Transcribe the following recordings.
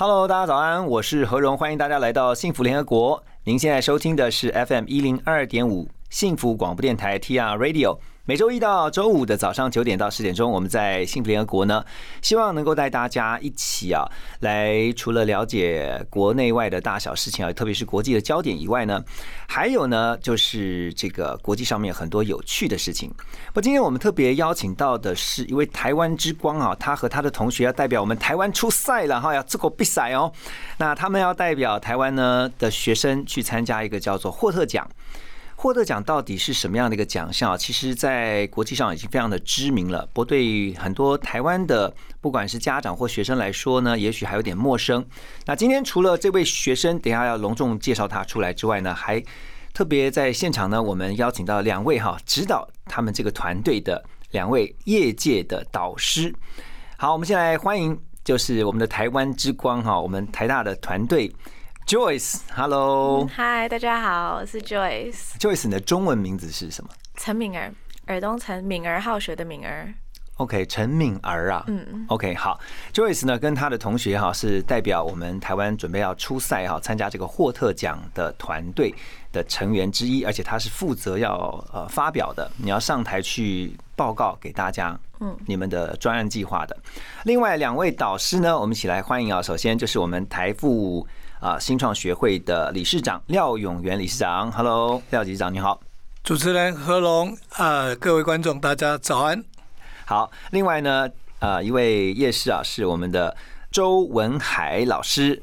Hello，大家早安，我是何荣，欢迎大家来到幸福联合国。您现在收听的是 FM 一零二点五幸福广播电台 TR Radio。每周一到周五的早上九点到十点钟，我们在幸福联合国呢，希望能够带大家一起啊，来除了了解国内外的大小事情啊，特别是国际的焦点以外呢，还有呢，就是这个国际上面很多有趣的事情。不，今天我们特别邀请到的是一位台湾之光啊，他和他的同学要代表我们台湾出赛了哈，要这个比赛哦。那他们要代表台湾呢的学生去参加一个叫做霍特奖。获得奖到底是什么样的一个奖项？其实，在国际上已经非常的知名了。不过，对于很多台湾的不管是家长或学生来说呢，也许还有点陌生。那今天除了这位学生，等下要隆重介绍他出来之外呢，还特别在现场呢，我们邀请到两位哈，指导他们这个团队的两位业界的导师。好，我们先来欢迎，就是我们的台湾之光哈，我们台大的团队。Joyce，Hello，嗨，大家好，我是 Joyce。Joyce，你的中文名字是什么？陈敏儿，耳东陈，敏儿好学的敏儿。OK，陈敏儿啊，嗯，OK，好，Joyce 呢跟他的同学哈是代表我们台湾准备要出赛哈，参加这个霍特奖的团队的成员之一，而且他是负责要呃发表的，你要上台去报告给大家，嗯，你们的专案计划的。另外两位导师呢，我们一起来欢迎啊，首先就是我们台富啊新创学会的理事长廖永元理事长，Hello，廖理事长你好。主持人何龙，呃，各位观众，大家早安。好，另外呢，呃，一位夜市啊，是我们的周文海老师。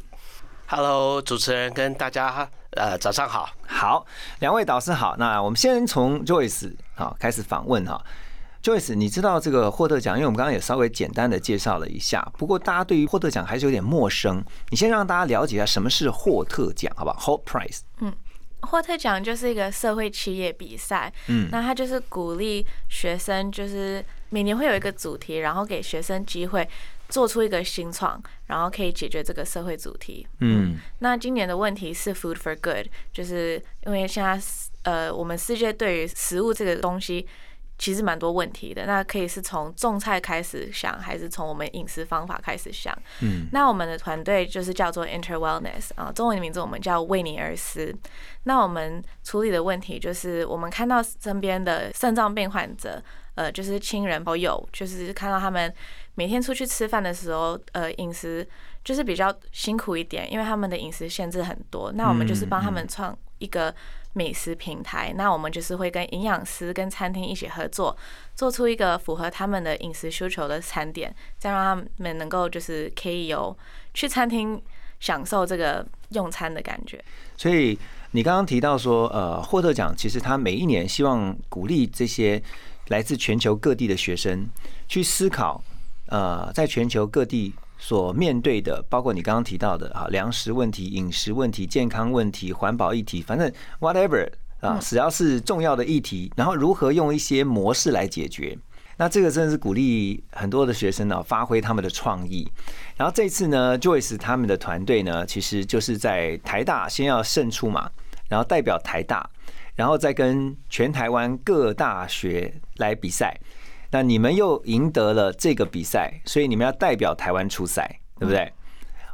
Hello，主持人跟大家呃早上好。好，两位导师好。那我们先从 Joyce 啊开始访问哈。Joyce，你知道这个获得奖？因为我们刚刚也稍微简单的介绍了一下，不过大家对于获得奖还是有点陌生。你先让大家了解一下什么是获特奖，好不好？Hot Prize。嗯霍特奖就是一个社会企业比赛，嗯，那它就是鼓励学生，就是每年会有一个主题，然后给学生机会做出一个新创，然后可以解决这个社会主题。嗯，那今年的问题是 food for good，就是因为现在呃，我们世界对于食物这个东西。其实蛮多问题的，那可以是从种菜开始想，还是从我们饮食方法开始想？嗯，那我们的团队就是叫做 Inter Wellness 啊，中文的名字我们叫为你而思。那我们处理的问题就是，我们看到身边的肾脏病患者，呃，就是亲人朋友，就是看到他们每天出去吃饭的时候，呃，饮食就是比较辛苦一点，因为他们的饮食限制很多。那我们就是帮他们创一个。美食平台，那我们就是会跟营养师、跟餐厅一起合作，做出一个符合他们的饮食需求的餐点，再让他们能够就是可以有去餐厅享受这个用餐的感觉。所以你刚刚提到说，呃，霍特奖其实他每一年希望鼓励这些来自全球各地的学生去思考，呃，在全球各地。所面对的，包括你刚刚提到的啊，粮食问题、饮食问题、健康问题、环保议题，反正 whatever 啊，只要是重要的议题，然后如何用一些模式来解决。那这个真的是鼓励很多的学生呢，发挥他们的创意。然后这次呢，Joyce 他们的团队呢，其实就是在台大先要胜出嘛，然后代表台大，然后再跟全台湾各大学来比赛。那你们又赢得了这个比赛，所以你们要代表台湾出赛，对不对？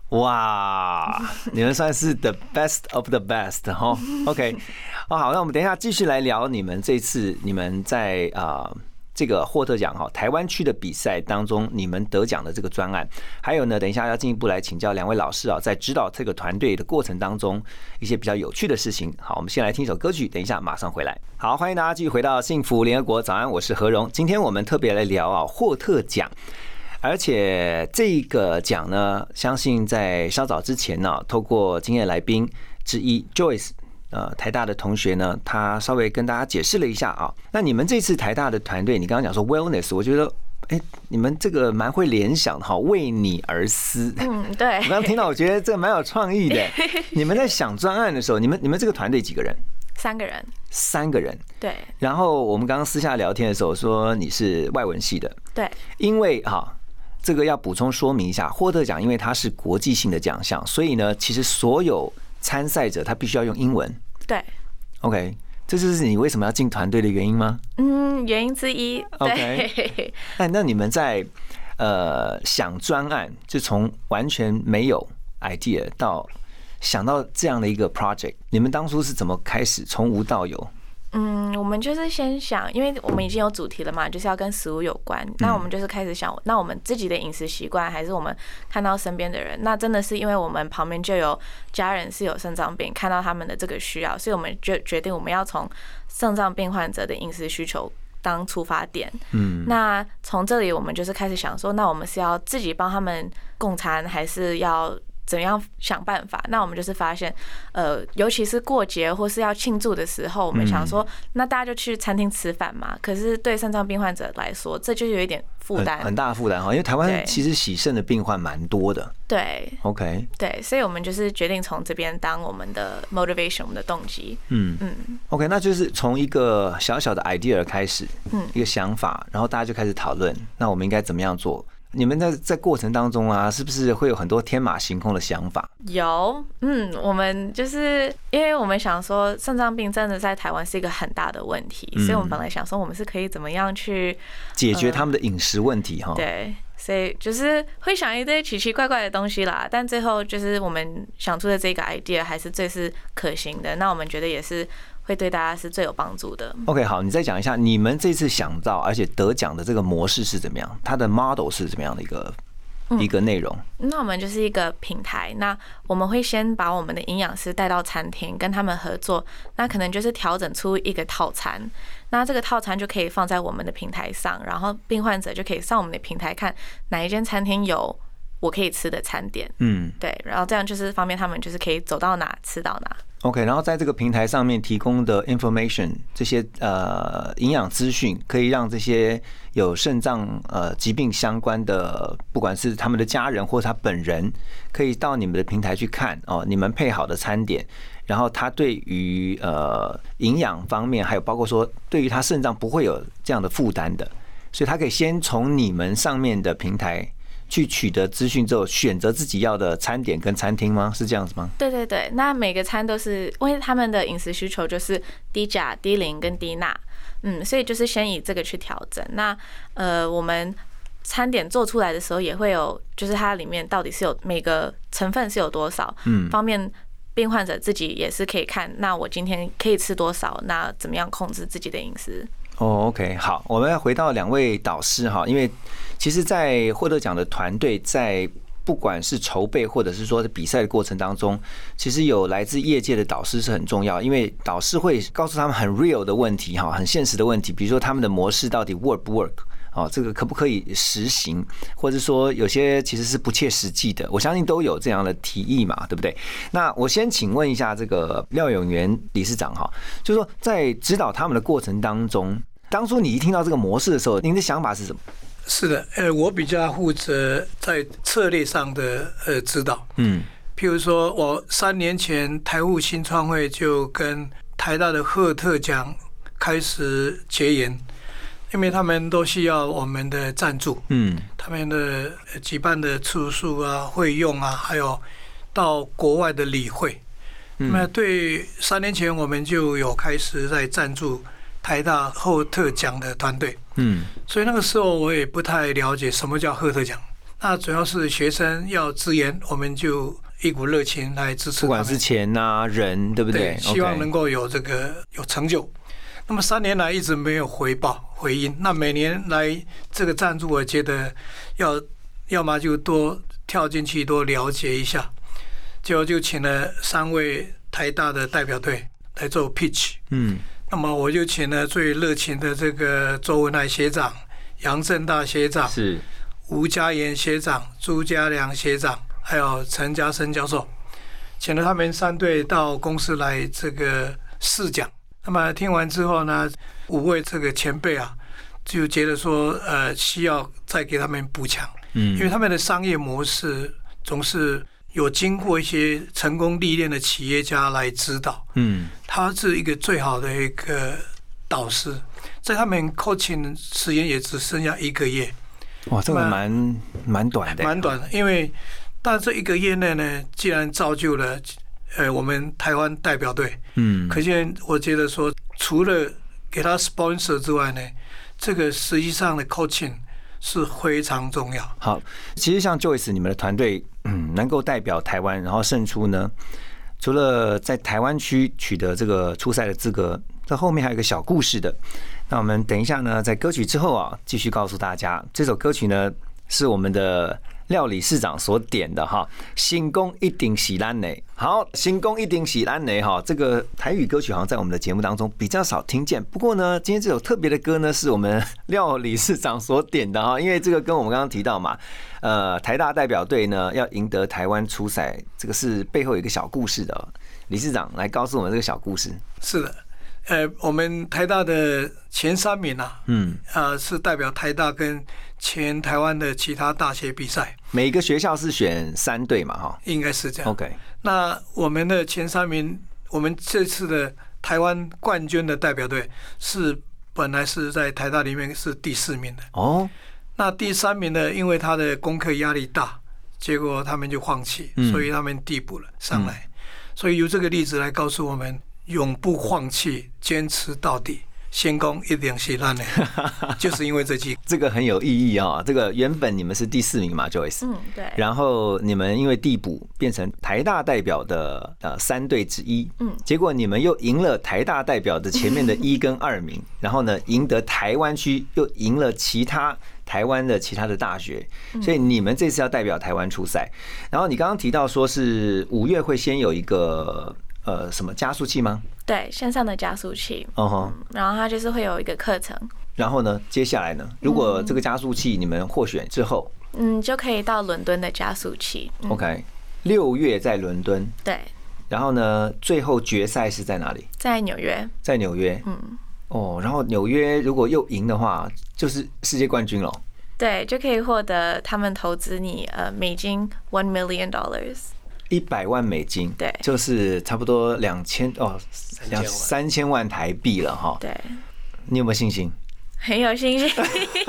哇，你们算是 the best of the best 哈。OK，哦好，那我们等一下继续来聊你们这次你们在啊这个霍特奖哈台湾区的比赛当中，你们得奖的这个专案，还有呢，等一下要进一步来请教两位老师啊，在指导这个团队的过程当中一些比较有趣的事情。好，我们先来听一首歌曲，等一下马上回来。好，欢迎大家继续回到幸福联合国早安，我是何荣。今天我们特别来聊啊霍特奖。而且这个奖呢，相信在稍早之前呢，透过今天来宾之一 Joyce，呃，台大的同学呢，他稍微跟大家解释了一下啊。那你们这次台大的团队，你刚刚讲说 Wellness，我觉得哎，你们这个蛮会联想的哈，为你而思。嗯，对 我。刚刚听到，我觉得这个蛮有创意的。你们在想专案的时候，你们你们这个团队几个人？三个人，三个人。对然后我们刚刚私下聊天的时候说你是外文系的，对因为哈，这个要补充说明一下，获得奖因为它是国际性的奖项，所以呢，其实所有参赛者他必须要用英文。对，OK，这就是你为什么要进团队的原因吗？嗯，原因之一。OK 对，那那你们在呃想专案，就从完全没有 idea 到想到这样的一个 project，你们当初是怎么开始从无到有？嗯，我们就是先想，因为我们已经有主题了嘛，就是要跟食物有关。那我们就是开始想，那我们自己的饮食习惯，还是我们看到身边的人，那真的是因为我们旁边就有家人是有肾脏病，看到他们的这个需要，所以我们就决定我们要从肾脏病患者的饮食需求当出发点。嗯，那从这里我们就是开始想说，那我们是要自己帮他们供餐，还是要怎样想办法？那我们就是发现，呃，尤其是过节或是要庆祝的时候，我们想说，那大家就去餐厅吃饭嘛。可是对肾脏病患者来说，这就有一点负很担很。大的负担哈，因为台湾其实洗肾的病患蛮多的。对 OK，对，所以我们就是决定从这边当我们的 motivation，我们的动机。嗯嗯 OK，那就是从一个小小的 idea 开始，嗯一个想法，然后大家就开始讨论，那我们应该怎么样做？你们在在过程当中啊，是不是会有很多天马行空的想法？有，嗯，我们就是因为我们想说肾脏病真的在台湾是一个很大的问题，所以我们本来想说我们是可以怎么样去解决他们的饮食问题哈？对，所以就是会想一堆奇奇怪怪的东西啦，但最后就是我们想出的这个 idea 还是最是可行的，那我们觉得也是会对大家是最有帮助的。OK，好，你再讲一下你们这次想到而且得奖的这个模式是怎么样？它的 model 是怎么样的一个一个内容？那我们就是一个平台，那我们会先把我们的营养师带到餐厅，跟他们合作，那可能就是调整出一个套餐，那这个套餐就可以放在我们的平台上，然后病患者就可以上我们的平台看哪一间餐厅有我可以吃的餐点，嗯对，然后这样就是方便他们就是可以走到哪吃到哪。，OK，然后在这个平台上面提供的 information 这些呃营养资讯，可以让这些有肾脏呃疾病相关的，不管是他们的家人或他本人，可以到你们的平台去看哦，你们配好的餐点，然后他对于呃营养方面，还有包括说对于他肾脏不会有这样的负担的，所以他可以先从你们上面的平台。去取得资讯之后，选择自己要的餐点跟餐厅吗？是这样子吗？对对对，那每个餐都是因为他们的饮食需求就是低钾、低磷跟低钠，嗯，所以就是先以这个去调整。那呃，我们餐点做出来的时候也会有，就是它里面到底是有每个成分是有多少，嗯方便病患者自己也是可以看。那我今天可以吃多少？那怎么样控制自己的饮食？哦，OK，好，我们要回到两位导师哈，因为其实，在获得奖的团队在不管是筹备或者是说比赛的过程当中，其实有来自业界的导师是很重要，因为导师会告诉他们很 real 的问题哈，很现实的问题，比如说他们的模式到底 work 不 work。哦，这个可不可以实行，或者说有些其实是不切实际的，我相信都有这样的提议嘛，对不对？那我先请问一下这个廖永元理事长哈，就是说在指导他们的过程当中，当初你一听到这个模式的时候，您的想法是什么？是的，呃，我比较负责在策略上的呃指导。嗯譬如说，我三年前台务新创会就跟台大的赫特奖开始结缘，因为他们都需要我们的赞助，嗯他们的呃举办的次数啊、会用啊，还有到国外的理会。那对三年前我们就有开始在赞助台大赫特奖的团队。嗯所以那个时候我也不太了解什么叫赫特奖。那主要是学生要支援，我们就一股热情来支持。不管是钱呐、人，对不对？希望能够有这个有成就。那么三年来一直没有回报回音。那每年来这个赞助，我觉得要要么就多跳进去多了解一下。结果就请了三位台大的代表队来做 pitch。嗯那么我就请了最热情的这个周文来学长、杨正大学长、是吴家言学长、朱家良学长，还有陈家生教授，请了他们三队到公司来这个试讲。那么听完之后呢，五位这个前辈啊，就觉得说呃需要再给他们补强，嗯。因为他们的商业模式总是有经过一些成功历练的企业家来指导，嗯。他是一个最好的一个导师，在他们 coaching 时间也只剩下一个月，哇，这个蛮蛮蛮短的，蛮短的，因为但这一个月内呢，既然造就了呃我们台湾代表队，嗯，可见我觉得说，除了给他 sponsor 之外呢，这个实际上的 coaching 是非常重要。好，其实像 Joyce 你们的团队，嗯，能够代表台湾然后胜出呢，除了在台湾区取得这个初赛的资格，这后面还有一个小故事的。那我们等一下呢，在歌曲之后啊，继续告诉大家，这首歌曲呢是我们的料理市长所点的哈，新功一定喜兰雷。好，新功一定喜兰雷哈，这个台语歌曲好像在我们的节目当中比较少听见。不过呢，今天这首特别的歌呢，是我们料理市长所点的哈，因为这个跟我们刚刚提到嘛，呃，台大代表队呢要赢得台湾初赛，这个是背后有一个小故事的哦。理事长来告诉我们这个小故事。是的，呃，我们台大的前三名啊，嗯，呃，是代表台大跟前台湾的其他大学比赛，每个学校是选三队嘛哈应该是这样。？OK，那我们的前三名，我们这次的台湾冠军的代表队是本来是在台大里面是第四名的。哦，那第三名呢，因为他的功课压力大，结果他们就放弃，嗯所以他们递补了上来。所以由这个例子来告诉我们，永不放弃，坚持到底，先攻一定是烂的，就是因为这句。这个很有意义啊、这个原本你们是第四名嘛，Joyce，嗯，对，然后你们因为递补变成台大代表的呃三队之一，嗯结果你们又赢了台大代表的前面的一跟二名，然后呢赢得台湾区，又赢了其他台湾的其他的大学，所以你们这次要代表台湾出赛。然后你刚刚提到说是五月会先有一个呃什么加速器吗？对，线上的加速器，哦吼，然后它就是会有一个课程，然后呢，接下来呢，如果这个加速器你们获选之后嗯，就可以到伦敦的加速器。嗯、，OK，六月在伦敦，对，然后呢，最后决赛是在哪里？在纽约，在纽约。嗯，哦，然后纽约如果又赢的话，就是世界冠军了。对，就可以获得他们投资你呃美金 one million dollars。一百万美金，对就是差不多两千哦，两三千万台币了哈。对，你有没有信心？很有信心。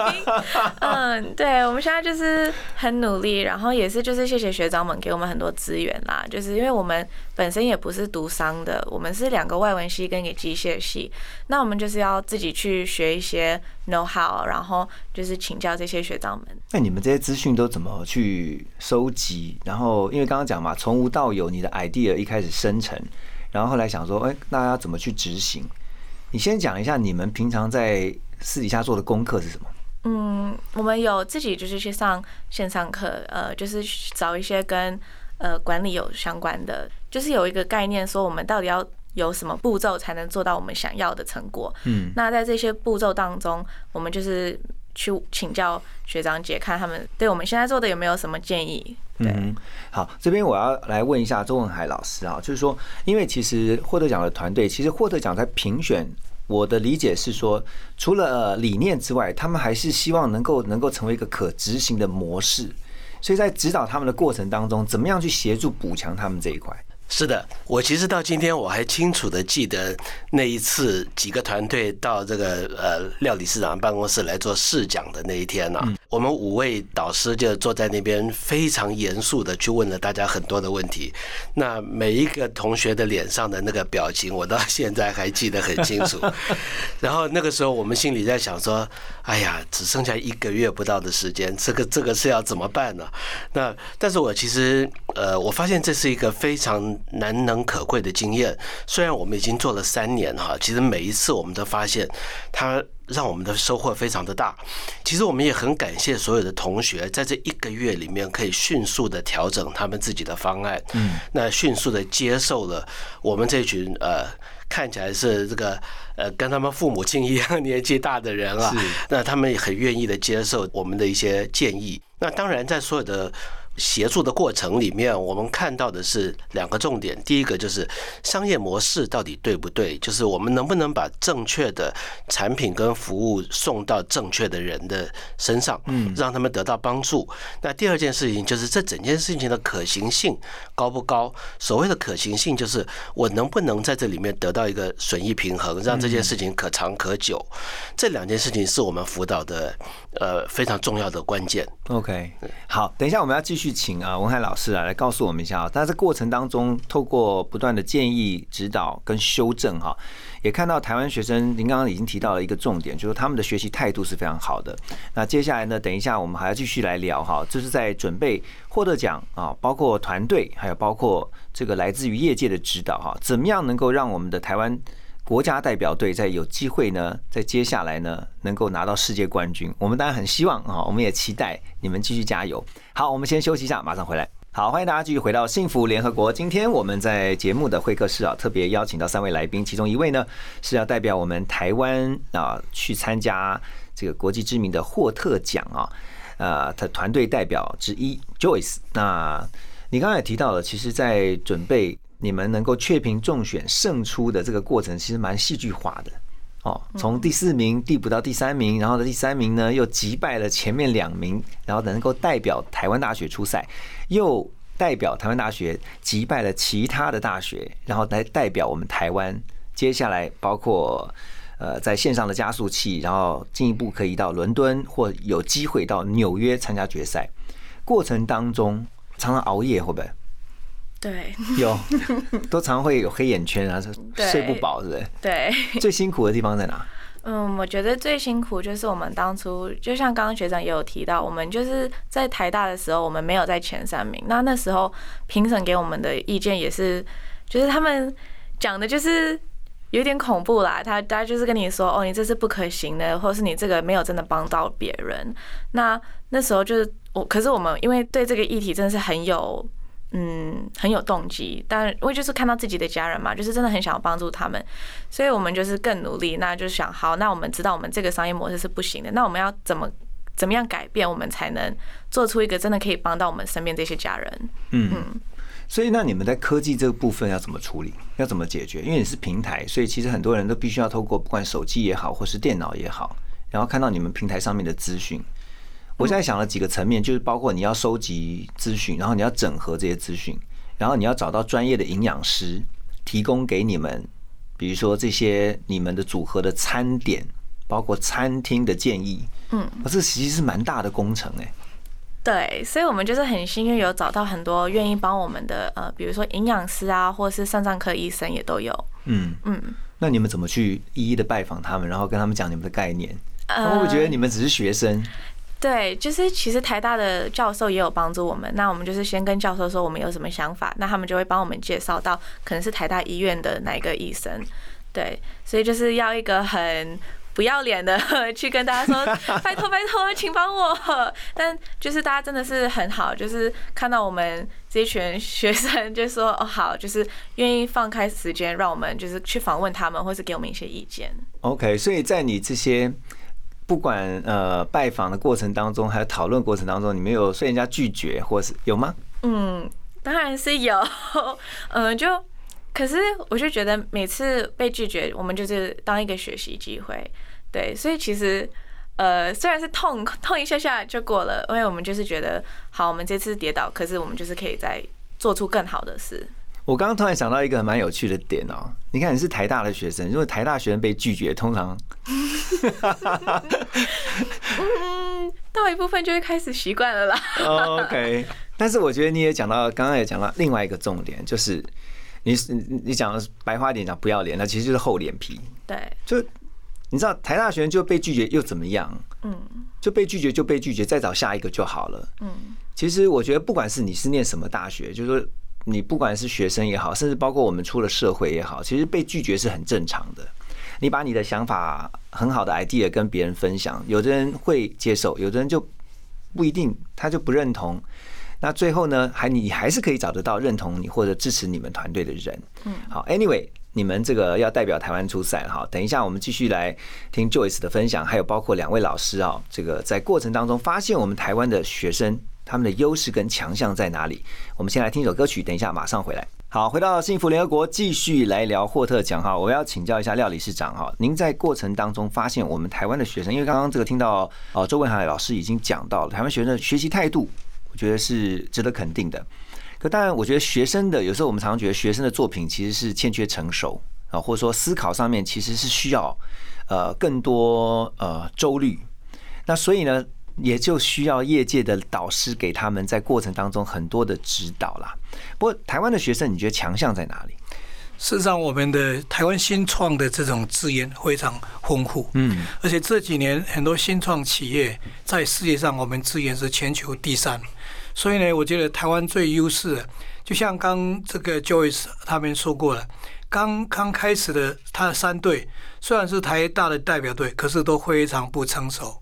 嗯，对，我们现在就是很努力，然后也是就是谢谢学长们给我们很多资源啦。就是因为我们本身也不是读商的，我们是两个外文系跟一个机械系，那我们就是要自己去学一些 know how，然后就是请教这些学长们。那你们这些资讯都怎么去收集？然后因为刚刚讲嘛，从无到有，你的 idea 一开始生成，然后后来想说，哎，那要怎么去执行？你先讲一下你们平常在私底下做的功课是什么？嗯，我们有自己就是去上线上课，呃，就是找一些跟呃管理有相关的，就是有一个概念，说我们到底要有什么步骤才能做到我们想要的成果。嗯，那在这些步骤当中，我们就是去请教学长姐，看他们对我们现在做的有没有什么建议。对，嗯，好，这边我要来问一下周文海老师啊，就是说，因为其实获得奖的团队，其实获得奖在评选，我的理解是说，除了呃理念之外，他们还是希望能够能够成为一个可执行的模式，所以在指导他们的过程当中，怎么样去协助补强他们这一块？是的，我其实到今天我还清楚的记得那一次几个团队到这个呃料理市长办公室来做试讲的那一天呢、我们五位导师就坐在那边非常严肃的去问了大家很多的问题。那每一个同学的脸上的那个表情，我到现在还记得很清楚。然后那个时候我们心里在想说，哎呀，只剩下一个月不到的时间，这个这个是要怎么办呢？那但是我其实呃，我发现这是一个非常难能可贵的经验。虽然我们已经做了三年哈，其实每一次我们都发现它让我们的收获非常的大。其实我们也很感谢所有的同学在这一个月里面可以迅速的调整他们自己的方案，嗯，那迅速的接受了我们这群呃。看起来是这个呃，跟他们父母亲一样年纪大的人啊，那他们也很愿意的接受我们的一些建议。那当然，在所有的协助的过程里面，我们看到的是两个重点。第一个就是商业模式到底对不对，就是我们能不能把正确的产品跟服务送到正确的人的身上，嗯，让他们得到帮助。那第二件事情就是这整件事情的可行性高不高？所谓的可行性就是我能不能在这里面得到一个损益平衡，让这件事情可长可久。这两件事情是我们辅导的呃非常重要的关键。OK，好，等一下我们要继续。请啊，文海老师啊来告诉我们一下啊。但这过程当中，透过不断的建议、指导跟修正哈，也看到台湾学生，您刚刚已经提到了一个重点，就是他们的学习态度是非常好的。那接下来呢，等一下我们还要继续来聊哈，这是在准备获得奖啊，包括团队，还有包括这个来自于业界的指导哈，怎么样能够让我们的台湾。国家代表队在有机会呢，在接下来呢，能够拿到世界冠军。我们当然很希望啊，我们也期待你们继续加油。好，我们先休息一下，马上回来。好，欢迎大家继续回到幸福联合国。今天我们在节目的会客室啊，特别邀请到三位来宾，其中一位呢是要代表我们台湾啊去参加这个国际知名的霍特奖啊，呃，他团队代表之一 Joyce。那你刚才也提到了，其实，在准备。你们能够确评中选胜出的这个过程，其实蛮戏剧化的哦。从第四名递补到第三名，然后的第三名呢又击败了前面两名，然后能够代表台湾大学出赛，又代表台湾大学击败了其他的大学，然后来代表我们台湾。接下来包括呃在线上的加速器，然后进一步可以到伦敦或有机会到纽约参加决赛。过程当中常常熬夜会不会？对，有都常会有黑眼圈啊，睡不饱，是不是？对，最辛苦的地方在哪？嗯，我觉得最辛苦就是我们当初，就像刚刚学长也有提到，我们就是在台大的时候，我们没有在前三名。那那时候评审给我们的意见也是，就是他们讲的就是有点恐怖啦。他大家就是跟你说，哦，你这是不可行的，或者是你这个没有真的帮到别人。那那时候就是我，可是我们因为对这个议题真的是很有。嗯，很有动机，但因为就是看到自己的家人嘛，就是真的很想要帮助他们，所以我们就是更努力。那就想，好，那我们知道我们这个商业模式是不行的，那我们要怎么怎么样改变，我们才能做出一个真的可以帮到我们身边这些家人？嗯，所以那你们在科技这个部分要怎么处理？要怎么解决？因为你是平台，所以其实很多人都必须要透过不管手机也好，或是电脑也好，然后看到你们平台上面的资讯。我现在想了几个层面，就是包括你要收集资讯，然后你要整合这些资讯，然后你要找到专业的营养师提供给你们，比如说这些你们的组合的餐点，包括餐厅的建议。嗯，这其实是蛮大的工程哎。对，所以我们就是很幸运有找到很多愿意帮我们的呃，比如说营养师啊，或者是肾脏科医生也都有。嗯嗯，那你们怎么去一一的拜访他们，然后跟他们讲你们的概念？他们会觉得你们只是学生。对，就是其实台大的教授也有帮助我们。那我们就是先跟教授说我们有什么想法，那他们就会帮我们介绍到可能是台大医院的哪一个医生。对，所以就是要一个很不要脸的 去跟大家说，拜托拜托，请帮我。但就是大家真的是很好，就是看到我们这一群学生，就说哦好，就是愿意放开时间让我们就是去访问他们，或是给我们一些意见。OK，所以在你这些。不管呃拜访的过程当中，还有讨论过程当中，你们有被人家拒绝，或是有吗？嗯，当然是有。嗯，就可是我就觉得每次被拒绝，我们就是当一个学习机会。对，所以其实呃虽然是痛痛一下下就过了，因为我们就是觉得好，我们这次跌倒，可是我们就是可以再做出更好的事。我刚刚突然想到一个蛮有趣的点哦，你看你是台大的学生，如果台大学生被拒绝，通常，嗯，到一部分就会开始习惯了啦。OK，但是我觉得你也讲到，刚刚也讲到另外一个重点，就是你你讲白花点讲不要脸，那其实就是厚脸皮。对，就你知道台大学生就被拒绝又怎么样？嗯，就被拒绝就被拒绝，再找下一个就好了。嗯，其实我觉得不管是你是念什么大学，就是说。你不管是学生也好，甚至包括我们出了社会也好，其实被拒绝是很正常的。你把你的想法很好的 idea 跟别人分享，有的人会接受，有的人就不一定，他就不认同。那最后呢，还你还是可以找得到认同你或者支持你们团队的人。嗯，好，Anyway，你们这个要代表台湾出赛哈。等一下我们继续来听 Joyce 的分享，还有包括两位老师啊，这个在过程当中发现我们台湾的学生。他们的优势跟强项在哪里？我们先来听一首歌曲，等一下马上回来。好，回到幸福联合国，继续来聊霍特奖哈。我要请教一下廖理事长哈，您在过程当中发现我们台湾的学生，因为刚刚这个听到哦周文海老师已经讲到了台湾学生的学习态度，我觉得是值得肯定的。可当然，我觉得学生的有时候我们常常觉得学生的作品其实是欠缺成熟啊，或者说思考上面其实是需要呃更多呃周虑。那所以呢？也就需要业界的导师给他们在过程当中很多的指导啦。不过台湾的学生，你觉得强项在哪里？事实上，我们的台湾新创的这种资源非常丰富，嗯，而且这几年很多新创企业在世界上，我们资源是全球第三。所以呢，我觉得台湾最优势，就像刚这个 Joyce 他们说过了，刚刚开始的他的三队虽然是台大的代表队，可是都非常不成熟。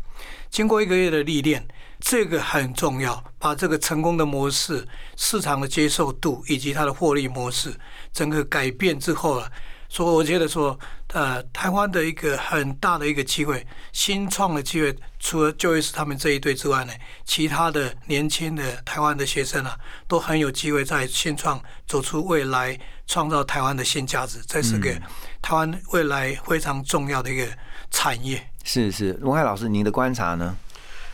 经过一个月的历练，这个很重要。把这个成功的模式、市场的接受度以及它的获利模式，整个改变之后啊，所以我觉得说，呃，台湾的一个很大的一个机会，新创的机会，除了就业是他们这一队之外呢，其他的年轻的台湾的学生啊，都很有机会在新创走出未来，创造台湾的新价值。这是个台湾未来非常重要的一个产业。是是，龙海老师，您的观察呢？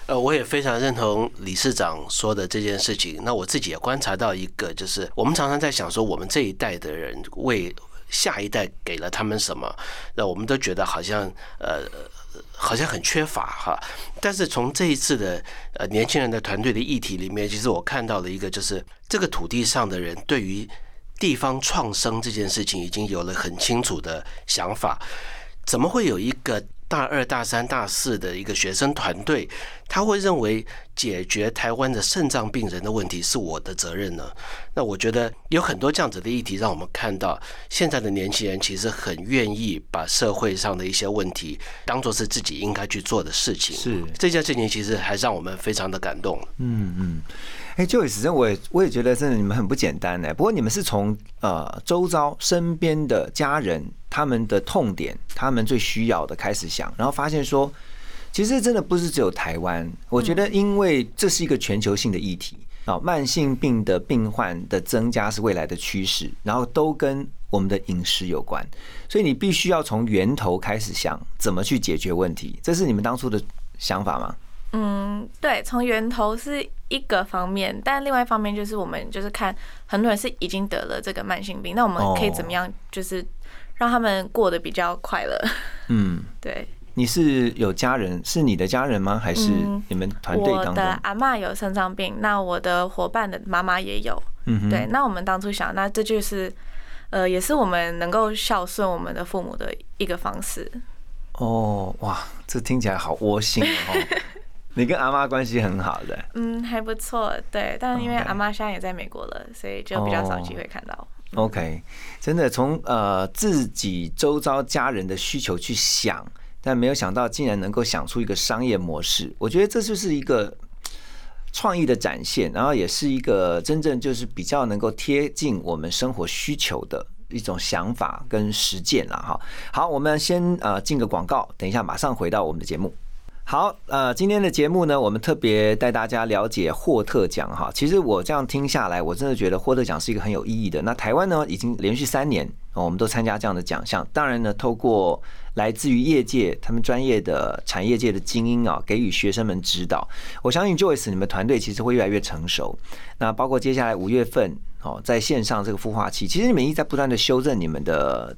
呃，我也非常认同理事长说的这件事情。那我自己也观察到一个，就是我们常常在想说，我们这一代的人为下一代给了他们什么？那我们都觉得好像呃，好像很缺乏哈。但是从这一次的呃年轻人的团队的议题里面，其实我看到了一个，就是这个土地上的人对于地方创生这件事情已经有了很清楚的想法。怎么会有一个？大二、大三、大四的一个学生团队，他会认为解决台湾的肾脏病人的问题是我的责任呢？那我觉得有很多这样子的议题，让我们看到现在的年轻人其实很愿意把社会上的一些问题当做是自己应该去做的事情。是这件事情，其实还让我们非常的感动。嗯嗯。哎，就此真，我也我也觉得真的你们很不简单呢。不过你们是从呃周遭身边的家人他们的痛点，他们最需要的开始想，然后发现说，其实真的不是只有台湾。我觉得，因为这是一个全球性的议题啊，慢性病的病患的增加是未来的趋势，然后都跟我们的饮食有关，所以你必须要从源头开始想怎么去解决问题。这是你们当初的想法吗？嗯，对，从源头是一个方面，但另外一方面就是我们就是看很多人是已经得了这个慢性病，那我们可以怎么样，就是让他们过得比较快乐。嗯，对。你是有家人，是你的家人吗？还是你们团队当中？我的阿妈有肾脏病，那我的伙伴的妈妈也有。嗯对，那我们当初想，那这就是呃，也是我们能够孝顺我们的父母的一个方式。哦，哇，这听起来好窝心哦。你跟阿妈关系很好的，嗯，还不错，对，但是因为阿妈现在也在美国了，所以就比较少机会看到。OK，真的从呃自己周遭家人的需求去想，但没有想到竟然能够想出一个商业模式，我觉得这就是一个创意的展现，然后也是一个真正就是比较能够贴近我们生活需求的一种想法跟实践了哈。好，我们先呃进个广告，等一下马上回到我们的节目。好，呃，今天的节目呢，我们特别带大家了解霍特奖哈。其实我这样听下来，我真的觉得霍特奖是一个很有意义的。那台湾呢，已经连续三年，我们都参加这样的奖项。当然呢，透过来自于业界他们专业的产业界的精英啊，给予学生们指导。我相信 Joyce 你们团队其实会越来越成熟。那包括接下来五月份哦，在线上这个孵化器，其实你们一直在不断的修正你们的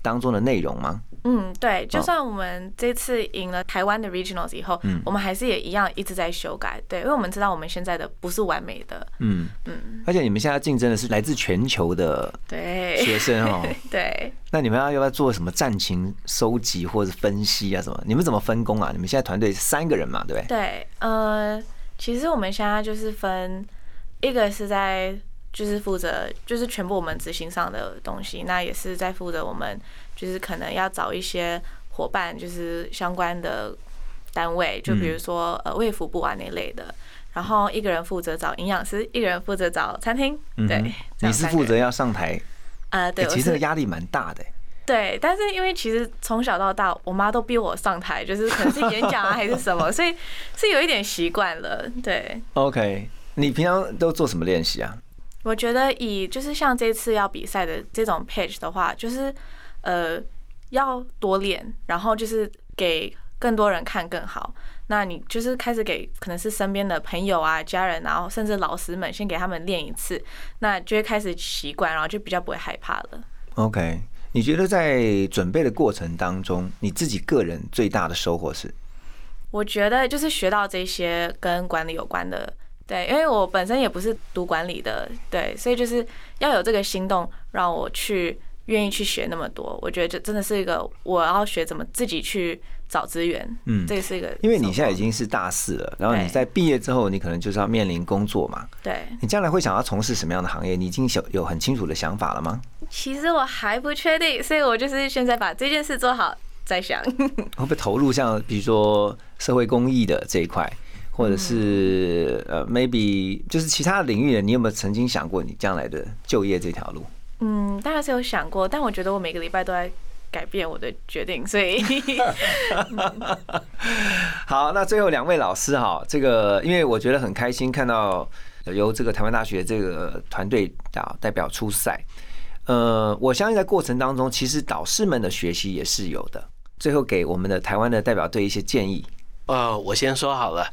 当中的内容吗？嗯，对，就算我们这次赢了台湾的 regionals 以后，嗯，我们还是也一样一直在修改，对，因为我们知道我们现在的不是完美的，嗯。嗯，而且你们现在竞争的是来自全球的对。学生哦，对，那你们要要不要做什么战情收集或者分析啊什么？你们怎么分工啊？你们现在团队三个人嘛，对不对？对，呃，其实我们现在就是分一个是在就是负责就是全部我们执行上的东西，那也是在负责我们。就是可能要找一些伙伴，就是相关的单位，就比如说呃卫福部啊那类的。然后一个人负责找营养师，一个人负责找餐厅。对，你是负责要上台啊？对，其实这个压力蛮大的。对，但是因为其实从小到大，我妈都逼我上台，就是可能是演讲啊还是什么，所以是有一点习惯了。对，OK。你平常都做什么练习啊？我觉得以就是像这次要比赛的这种 page 的话，就是呃要多练，然后就是给更多人看更好。那你就是开始给可能是身边的朋友啊、家人，然后甚至老师们，先给他们练一次，那就会开始习惯，然后就比较不会害怕了。OK，你觉得在准备的过程当中，你自己个人最大的收获是？我觉得就是学到这些跟管理有关的，对，因为我本身也不是读管理的，对，所以就是要有这个心动，让我去愿意去学那么多。我觉得这真的是一个我要学怎么自己去找资源，嗯这是一个，因为你现在已经是大四了，然后你在毕业之后，你可能就是要面临工作嘛。对，你将来会想要从事什么样的行业？你已经有有很清楚的想法了吗？其实我还不确定，所以我就是现在把这件事做好再想。会不会投入像比如说社会公益的这一块，或者是呃 maybe 就是其他的领域的？你有没有曾经想过你将来的就业这条路？嗯，当然是有想过，但我觉得我每个礼拜都在改变我的决定，所以 好，那最后两位老师哈，这个因为我觉得很开心看到由这个台湾大学这个团队啊代表出赛，呃，我相信在过程当中，其实导师们的学习也是有的。最后给我们的台湾的代表队一些建议。呃，我先说好了，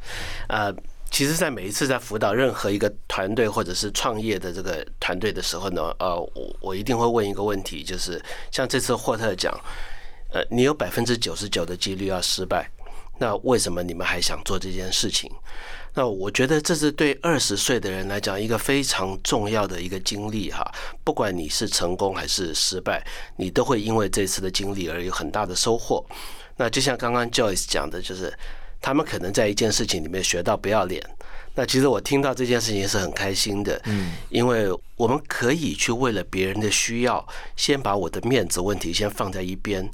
呃，其实，在每一次在辅导任何一个团队或者是创业的这个团队的时候呢，呃，我我一定会问一个问题，就是像这次霍特讲，呃，你有百分之九十九的几率要失败，那为什么你们还想做这件事情？那我觉得这是对二十岁的人来讲一个非常重要的一个经历哈，不管你是成功还是失败，你都会因为这次的经历而有很大的收获。那就像刚刚 Joyce 讲的，就是他们可能在一件事情里面学到不要脸。那其实我听到这件事情是很开心的，嗯，因为我们可以去为了别人的需要，先把我的面子问题先放在一边。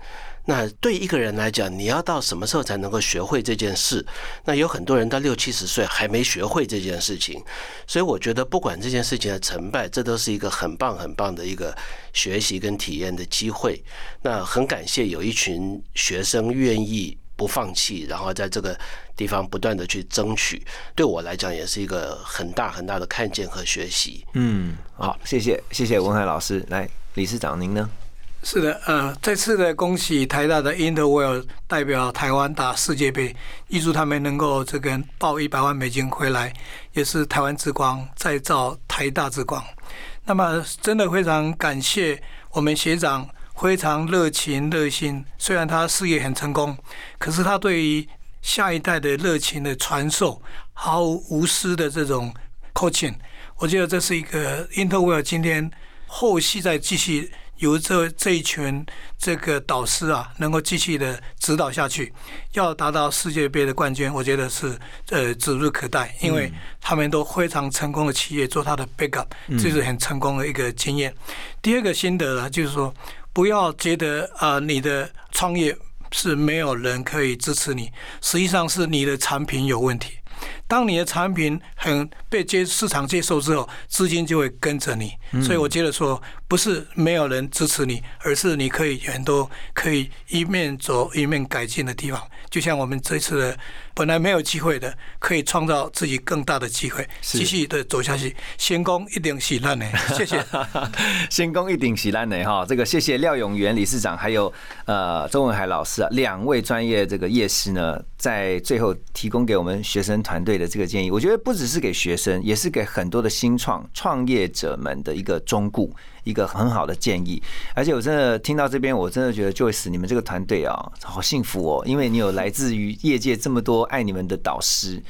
那对一个人来讲，你要到什么时候才能够学会这件事？那有很多人到六七十岁还没学会这件事情，所以我觉得不管这件事情的成败，这都是一个很棒很棒的一个学习跟体验的机会。那很感谢有一群学生愿意不放弃，然后在这个地方不断的去争取，对我来讲也是一个很大很大的看见和学习。嗯，好，谢谢谢谢文海老师。来，理事长您呢？是的，呃，这次的恭喜台大的 Interwell 代表台湾打世界杯，预祝他们能够这个报一百万美金回来，也是台湾之光，再造台大之光。那么，真的非常感谢我们学长，非常热情热心。虽然他事业很成功，可是他对于下一代的热情的传授，毫无无私的这种 coaching，我觉得这是一个 Interwell 今天后续再继续。由这这一群这个导师啊，能够继续的指导下去，要达到世界杯的冠军，我觉得是呃指日可待，因为他们都非常成功的企业做他的 backup，这是很成功的一个经验。第二个心得呢，就是说不要觉得啊、你的创业是没有人可以支持你，实际上是你的产品有问题。当你的产品很被接市场接受之后，资金就会跟着你。所以我觉得说，不是没有人支持你，而是你可以很多可以一面走一面改进的地方。就像我们这次的本来没有机会的，可以创造自己更大的机会，继续的走下去。先攻一定喜烂的，谢谢。先攻一定喜烂的哈，这个谢谢廖永元理事长，还有呃周文海老师啊，两位专业这个业师呢，在最后提供给我们学生团队的这个建议，我觉得不只是给学生，也是给很多的新创创业者们的一个忠固，一个很好的建议。而且我真的听到这边，我真的觉得 Joyce 你们这个团队啊，好幸福哦，因为你有来自于业界这么多爱你们的导师。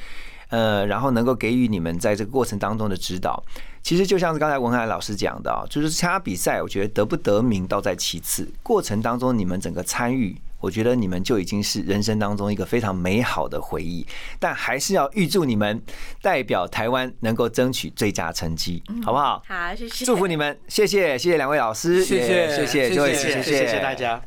呃，然后能够给予你们在这个过程当中的指导，其实就像是刚才文海老师讲的啊，就是参加比赛，我觉得得不得名倒在其次，过程当中你们整个参与，我觉得你们就已经是人生当中一个非常美好的回忆。但还是要预祝你们代表台湾能够争取最佳成绩，好不好？好，谢谢，祝福你们，谢谢，谢谢两位老师，谢谢谢谢谢谢谢谢谢谢大家。